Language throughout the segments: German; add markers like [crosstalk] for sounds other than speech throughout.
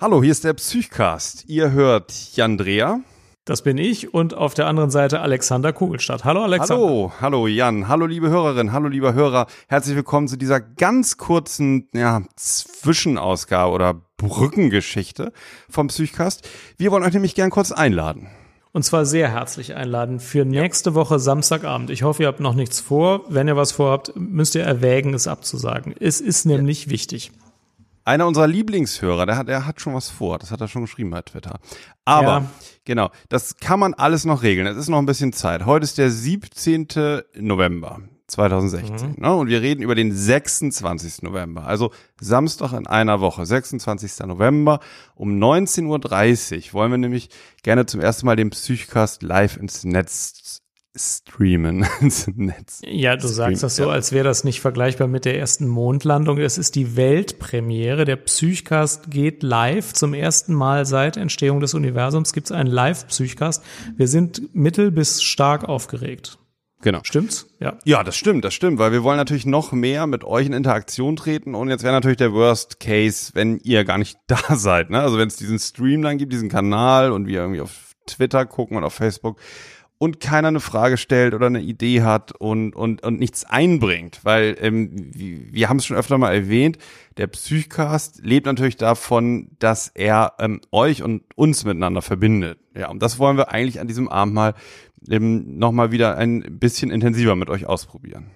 Hallo, hier ist der Psychcast. Ihr hört Jan Dreher. Das bin ich und auf der anderen Seite Alexander Kugelstadt. Hallo Alexander. Hallo, hallo Jan. Hallo liebe Hörerin, hallo lieber Hörer. Herzlich willkommen zu dieser ganz kurzen ja, Zwischenausgabe oder Brückengeschichte vom Psychcast. Wir wollen euch nämlich gern kurz einladen. Und zwar sehr herzlich einladen für nächste Woche Samstagabend. Ich hoffe, ihr habt noch nichts vor. Wenn ihr was vorhabt, müsst ihr erwägen, es abzusagen. Es ist nämlich wichtig. Einer unserer Lieblingshörer, der hat, der hat schon was vor. Das hat er schon geschrieben bei Twitter. Aber, ja. genau, das kann man alles noch regeln. Es ist noch ein bisschen Zeit. Heute ist der 17. November 2016. Mhm. Ne? Und wir reden über den 26. November. Also Samstag in einer Woche. 26. November um 19.30 Uhr wollen wir nämlich gerne zum ersten Mal den Psychcast live ins Netz streamen [laughs] ins Netz. Ja, du Stream, sagst das so, als wäre das nicht vergleichbar mit der ersten Mondlandung. Es ist die Weltpremiere. Der Psychcast geht live. Zum ersten Mal seit Entstehung des Universums gibt es einen Live-Psychcast. Wir sind mittel bis stark aufgeregt. Genau. Stimmt's? Ja. Ja, das stimmt, das stimmt, weil wir wollen natürlich noch mehr mit euch in Interaktion treten und jetzt wäre natürlich der Worst Case, wenn ihr gar nicht [laughs] da seid, ne? Also wenn es diesen Stream dann gibt, diesen Kanal und wir irgendwie auf Twitter gucken und auf Facebook und keiner eine Frage stellt oder eine Idee hat und, und, und nichts einbringt. Weil ähm, wir haben es schon öfter mal erwähnt, der Psychcast lebt natürlich davon, dass er ähm, euch und uns miteinander verbindet. Ja, und das wollen wir eigentlich an diesem Abend mal ähm, nochmal wieder ein bisschen intensiver mit euch ausprobieren.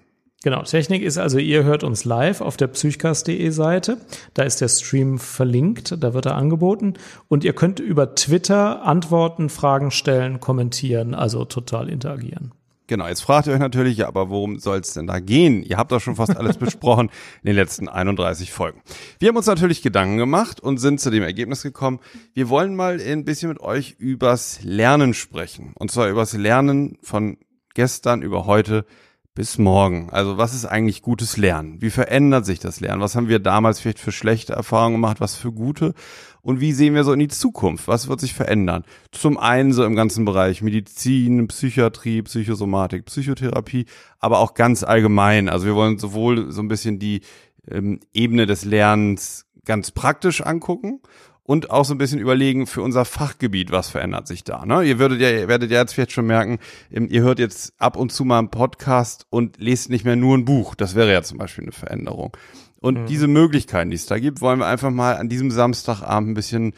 Genau, Technik ist also, ihr hört uns live auf der psychcast.de Seite. Da ist der Stream verlinkt, da wird er angeboten. Und ihr könnt über Twitter antworten, Fragen stellen, kommentieren, also total interagieren. Genau, jetzt fragt ihr euch natürlich, ja, aber worum soll es denn da gehen? Ihr habt doch schon fast alles [laughs] besprochen in den letzten 31 Folgen. Wir haben uns natürlich Gedanken gemacht und sind zu dem Ergebnis gekommen, wir wollen mal ein bisschen mit euch übers Lernen sprechen. Und zwar übers Lernen von gestern über heute bis morgen. Also was ist eigentlich gutes Lernen? Wie verändert sich das Lernen? Was haben wir damals vielleicht für schlechte Erfahrungen gemacht? Was für gute? Und wie sehen wir so in die Zukunft? Was wird sich verändern? Zum einen so im ganzen Bereich Medizin, Psychiatrie, Psychosomatik, Psychotherapie, aber auch ganz allgemein. Also wir wollen sowohl so ein bisschen die ähm, Ebene des Lernens ganz praktisch angucken und auch so ein bisschen überlegen für unser Fachgebiet, was verändert sich da. Ne? Ihr würdet ja, ihr werdet ja jetzt vielleicht schon merken, ähm, ihr hört jetzt ab und zu mal einen Podcast und lest nicht mehr nur ein Buch. Das wäre ja zum Beispiel eine Veränderung. Und mhm. diese Möglichkeiten, die es da gibt, wollen wir einfach mal an diesem Samstagabend ein bisschen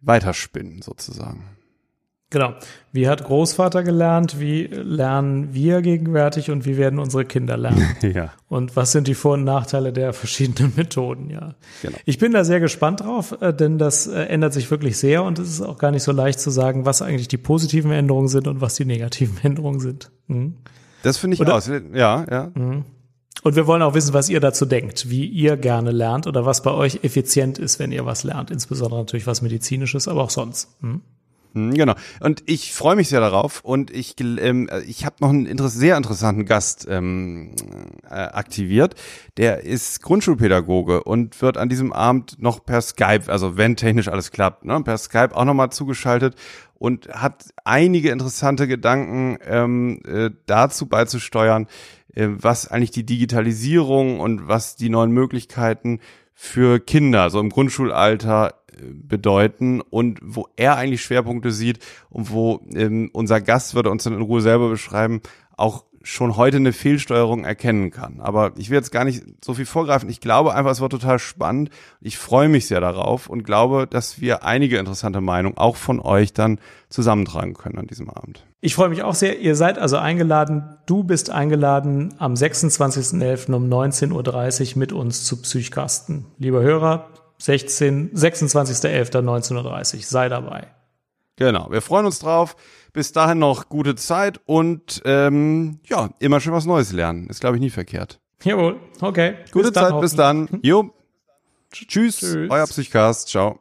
weiterspinnen, sozusagen. Genau. Wie hat Großvater gelernt? Wie lernen wir gegenwärtig und wie werden unsere Kinder lernen? [laughs] ja. Und was sind die Vor- und Nachteile der verschiedenen [laughs] Methoden? Ja. Genau. Ich bin da sehr gespannt drauf, äh, denn das äh, ändert sich wirklich sehr und es ist auch gar nicht so leicht zu sagen, was eigentlich die positiven Änderungen sind und was die negativen [laughs] Änderungen sind. Mhm. Das finde ich Oder, aus. Ja, ja. Mhm. Und wir wollen auch wissen, was ihr dazu denkt, wie ihr gerne lernt oder was bei euch effizient ist, wenn ihr was lernt. Insbesondere natürlich was Medizinisches, aber auch sonst. Hm? Hm, genau. Und ich freue mich sehr darauf. Und ich, ähm, ich habe noch einen inter sehr interessanten Gast ähm, äh, aktiviert. Der ist Grundschulpädagoge und wird an diesem Abend noch per Skype, also wenn technisch alles klappt, ne, per Skype auch nochmal zugeschaltet und hat einige interessante Gedanken ähm, äh, dazu beizusteuern, äh, was eigentlich die Digitalisierung und was die neuen Möglichkeiten für Kinder, so im Grundschulalter bedeuten und wo er eigentlich Schwerpunkte sieht und wo ähm, unser Gast würde uns dann in Ruhe selber beschreiben, auch schon heute eine Fehlsteuerung erkennen kann. Aber ich will jetzt gar nicht so viel vorgreifen. Ich glaube einfach, es wird total spannend. Ich freue mich sehr darauf und glaube, dass wir einige interessante Meinungen auch von euch dann zusammentragen können an diesem Abend. Ich freue mich auch sehr. Ihr seid also eingeladen. Du bist eingeladen am 26.11. um 19.30 Uhr mit uns zu Psychkasten. Lieber Hörer, 16, 26.11.1930. Sei dabei. Genau, wir freuen uns drauf. Bis dahin noch gute Zeit und ähm, ja, immer schön was Neues lernen. Ist, glaube ich, nie verkehrt. Jawohl, okay. Gute bis Zeit, bis dann. Jo. [laughs] Tschüss, Tschüss, euer Psychcast. Ciao.